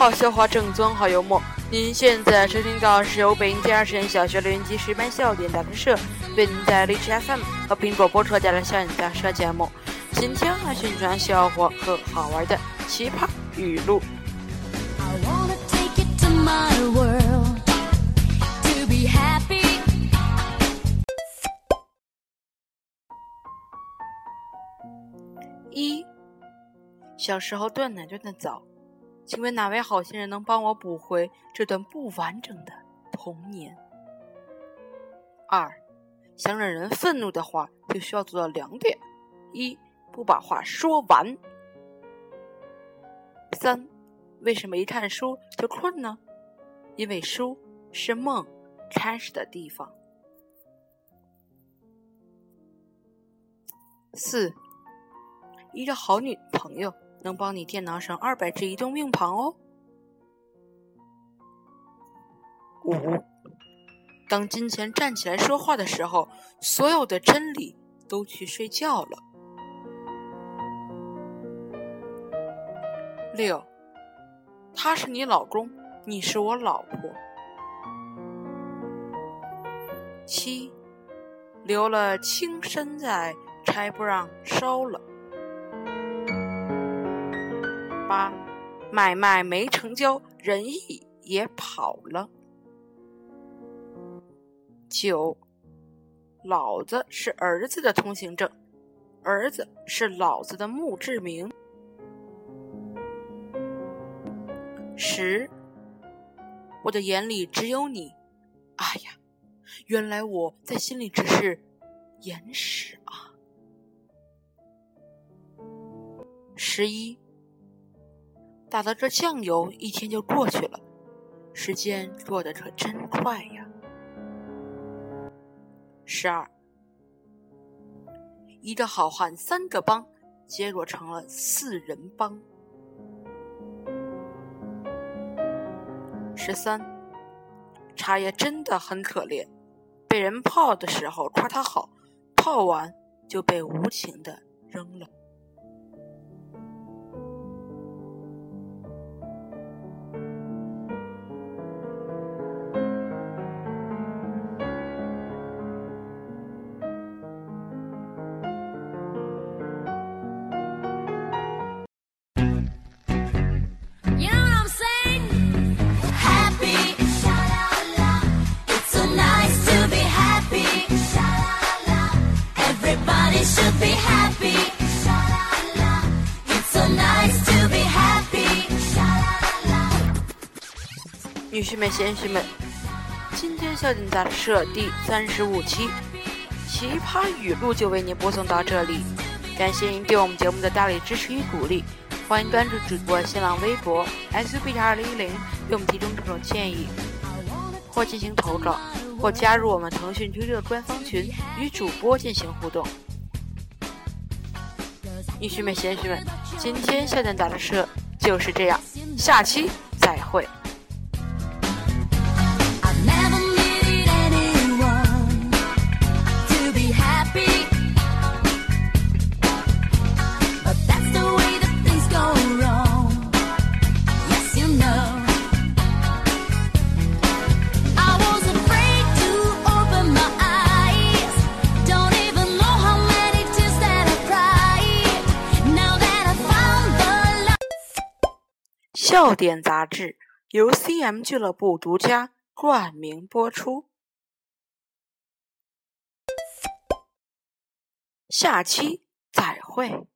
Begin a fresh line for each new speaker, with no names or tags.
好笑话正宗，好幽默。您现在收听到是由北京第二实验小学六年级十班笑点大课社为您在荔枝 FM 和苹果播出的《笑点大社》节目。今天来宣传笑话和好玩的奇葩语录。一，小时候断奶断的早。请问哪位好心人能帮我补回这段不完整的童年？二，想让人愤怒的话，就需要做到两点：一，不把话说完；三，为什么一看书就困呢？因为书是梦开始的地方。四，一个好女朋友。能帮你电脑上二百只移动硬盘哦。五，当金钱站起来说话的时候，所有的真理都去睡觉了。六，他是你老公，你是我老婆。七，留了青山在，柴不让烧了。八，买卖没成交，仁义也跑了。九，老子是儿子的通行证，儿子是老子的墓志铭。十，我的眼里只有你。哎呀，原来我在心里只是眼屎啊。十一。打了这酱油，一天就过去了，时间过得可真快呀！十二，一个好汉三个帮，结果成了四人帮。十三，茶叶真的很可怜，被人泡的时候夸他好，泡完就被无情的扔了。女士们、先生们，今天笑点杂志社第三十五期奇葩语录就为您播送到这里，感谢您对我们节目的大力支持与鼓励，欢迎关注主播新浪微博 SUB 二零一零，给我们提供各种建议，或进行投稿，或加入我们腾讯 QQ 的官方群与主播进行互动。女士们、先生们，今天笑点杂志社就是这样，下期再会。笑点杂志由 CM 俱乐部独家冠名播出，下期再会。